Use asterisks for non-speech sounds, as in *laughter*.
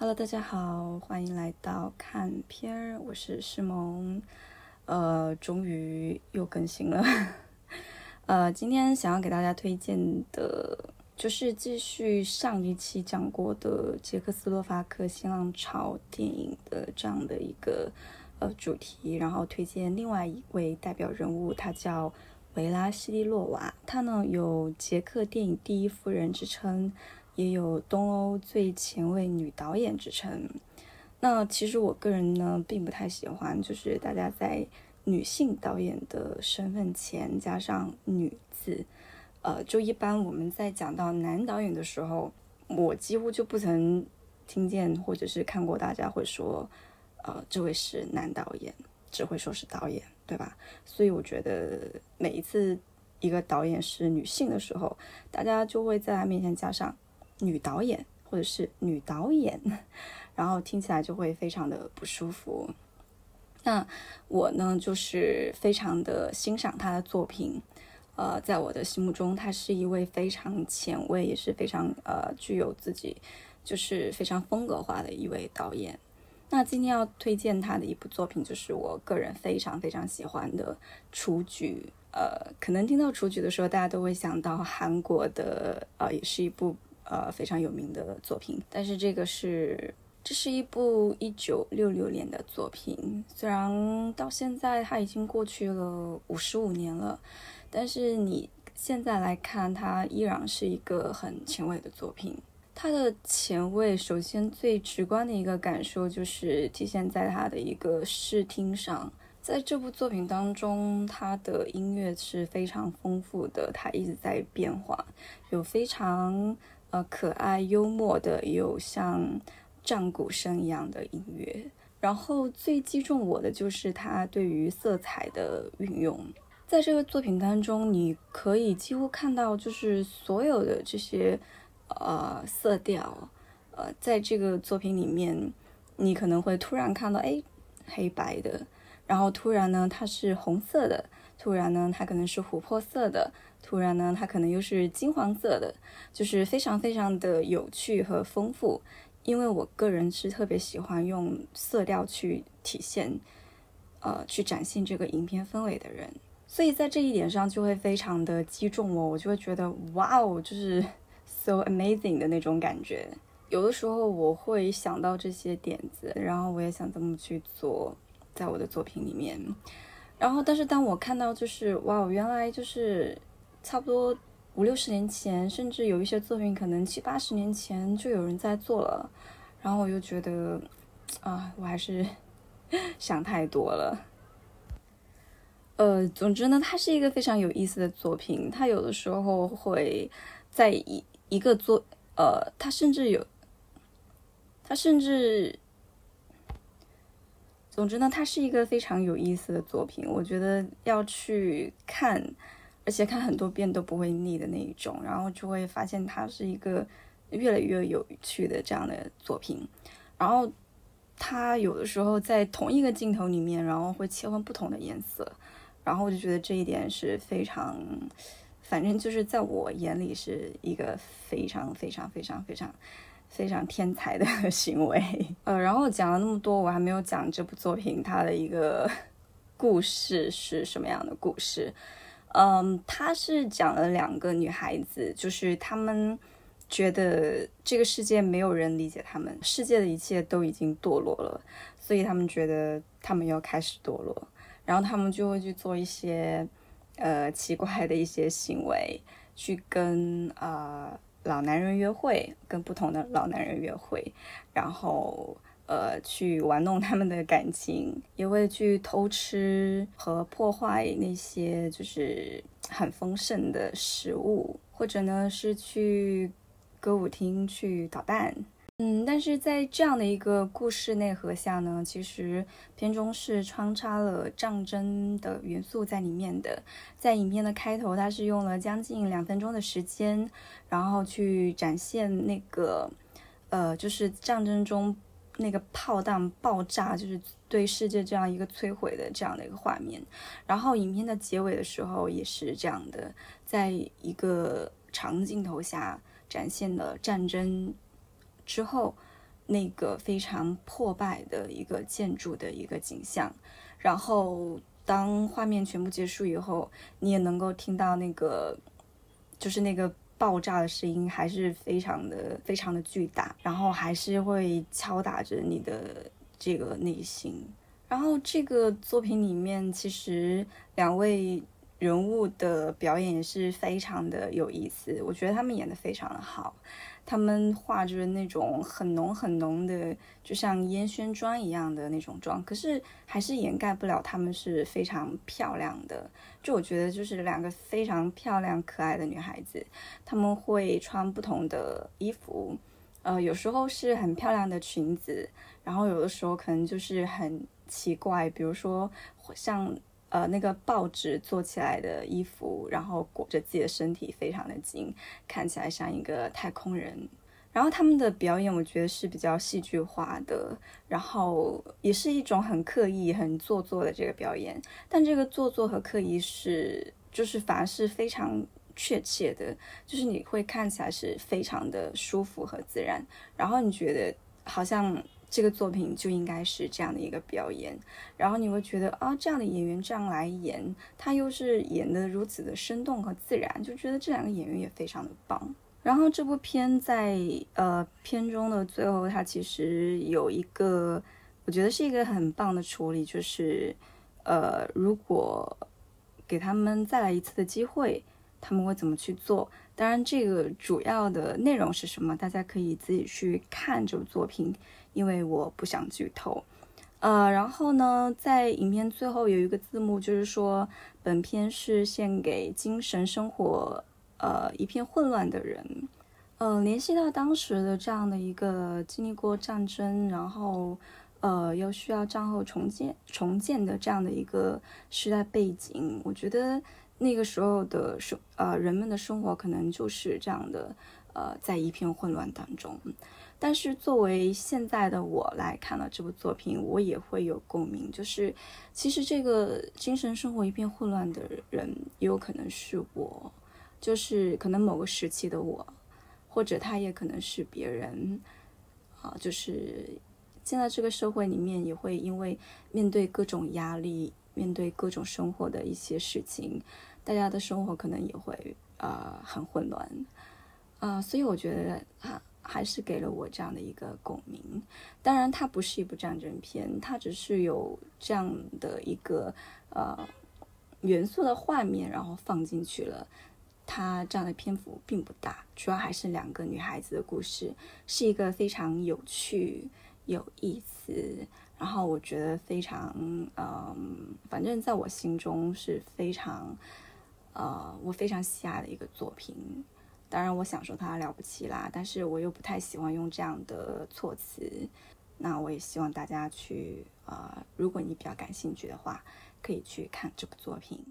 Hello，大家好，欢迎来到看片儿，我是诗萌，呃，终于又更新了，*laughs* 呃，今天想要给大家推荐的，就是继续上一期讲过的捷克斯洛伐克新浪潮电影的这样的一个呃主题，然后推荐另外一位代表人物，他叫维拉西利洛娃，他呢有捷克电影第一夫人之称。也有东欧最前卫女导演之称。那其实我个人呢，并不太喜欢，就是大家在女性导演的身份前加上“女”字。呃，就一般我们在讲到男导演的时候，我几乎就不曾听见或者是看过大家会说，呃，这位是男导演，只会说是导演，对吧？所以我觉得每一次一个导演是女性的时候，大家就会在他面前加上。女导演或者是女导演，*laughs* 然后听起来就会非常的不舒服。那我呢，就是非常的欣赏她的作品。呃，在我的心目中，她是一位非常前卫，也是非常呃具有自己就是非常风格化的一位导演。那今天要推荐她的一部作品，就是我个人非常非常喜欢的《雏菊》。呃，可能听到《雏菊》的时候，大家都会想到韩国的，呃，也是一部。呃，非常有名的作品，但是这个是，这是一部一九六六年的作品。虽然到现在它已经过去了五十五年了，但是你现在来看，它依然是一个很前卫的作品。它的前卫，首先最直观的一个感受就是体现在它的一个视听上。在这部作品当中，它的音乐是非常丰富的，它一直在变化，有非常。呃，可爱幽默的，有像战鼓声一样的音乐。然后最击中我的就是他对于色彩的运用。在这个作品当中，你可以几乎看到，就是所有的这些呃色调。呃，在这个作品里面，你可能会突然看到，哎，黑白的，然后突然呢，它是红色的，突然呢，它可能是琥珀色的。突然呢，它可能又是金黄色的，就是非常非常的有趣和丰富。因为我个人是特别喜欢用色调去体现，呃，去展现这个影片氛围的人，所以在这一点上就会非常的击中我，我就会觉得哇哦，就是 *laughs* so amazing 的那种感觉。有的时候我会想到这些点子，然后我也想这么去做，在我的作品里面。然后，但是当我看到就是哇，原来就是。差不多五六十年前，甚至有一些作品可能七八十年前就有人在做了，然后我又觉得，啊，我还是 *laughs* 想太多了。呃，总之呢，它是一个非常有意思的作品。它有的时候会在一一个作，呃，它甚至有，它甚至，总之呢，它是一个非常有意思的作品。我觉得要去看。而且看很多遍都不会腻的那一种，然后就会发现它是一个越来越有趣的这样的作品。然后它有的时候在同一个镜头里面，然后会切换不同的颜色，然后我就觉得这一点是非常，反正就是在我眼里是一个非常非常非常非常非常天才的 *laughs* 行为。呃，然后讲了那么多，我还没有讲这部作品它的一个 *laughs* 故事是什么样的故事。嗯，它是讲了两个女孩子，就是她们觉得这个世界没有人理解她们，世界的一切都已经堕落了，所以她们觉得她们要开始堕落，然后她们就会去做一些呃奇怪的一些行为，去跟啊老男人约会，跟不同的老男人约会，然后。呃，去玩弄他们的感情，也会去偷吃和破坏那些就是很丰盛的食物，或者呢是去歌舞厅去捣蛋。嗯，但是在这样的一个故事内核下呢，其实片中是穿插了战争的元素在里面的。在影片的开头，它是用了将近两分钟的时间，然后去展现那个呃，就是战争中。那个炮弹爆炸，就是对世界这样一个摧毁的这样的一个画面。然后影片的结尾的时候也是这样的，在一个长镜头下展现了战争之后，那个非常破败的一个建筑的一个景象，然后当画面全部结束以后，你也能够听到那个就是那个爆炸的声音，还是非常的非常的巨大，然后还是会敲打着你的这个内心。然后这个作品里面，其实两位人物的表演也是非常的有意思，我觉得他们演的非常的好。他们画着那种很浓很浓的，就像烟熏妆一样的那种妆，可是还是掩盖不了他们是非常漂亮的。就我觉得，就是两个非常漂亮可爱的女孩子，他们会穿不同的衣服，呃，有时候是很漂亮的裙子，然后有的时候可能就是很奇怪，比如说像。呃，那个报纸做起来的衣服，然后裹着自己的身体，非常的紧，看起来像一个太空人。然后他们的表演，我觉得是比较戏剧化的，然后也是一种很刻意、很做作的这个表演。但这个做作和刻意是，就是反而是非常确切的，就是你会看起来是非常的舒服和自然，然后你觉得好像。这个作品就应该是这样的一个表演，然后你会觉得啊，这样的演员这样来演，他又是演的如此的生动和自然，就觉得这两个演员也非常的棒。然后这部片在呃片中的最后，它其实有一个，我觉得是一个很棒的处理，就是呃，如果给他们再来一次的机会，他们会怎么去做？当然，这个主要的内容是什么，大家可以自己去看这部作品。因为我不想剧透，呃，然后呢，在影片最后有一个字幕，就是说本片是献给精神生活呃一片混乱的人，呃，联系到当时的这样的一个经历过战争，然后呃又需要战后重建重建的这样的一个时代背景，我觉得那个时候的生呃人们的生活可能就是这样的，呃，在一片混乱当中。但是作为现在的我来看了这部作品，我也会有共鸣。就是其实这个精神生活一片混乱的人，也有可能是我，就是可能某个时期的我，或者他也可能是别人。啊，就是现在这个社会里面，也会因为面对各种压力，面对各种生活的一些事情，大家的生活可能也会呃很混乱。啊，所以我觉得啊。还是给了我这样的一个共鸣。当然，它不是一部战争片，它只是有这样的一个呃元素的画面，然后放进去了。它这样的篇幅并不大，主要还是两个女孩子的故事，是一个非常有趣、有意思，然后我觉得非常嗯，反正在我心中是非常呃，我非常喜爱的一个作品。当然，我想说它了不起啦，但是我又不太喜欢用这样的措辞。那我也希望大家去，呃，如果你比较感兴趣的话，可以去看这部作品。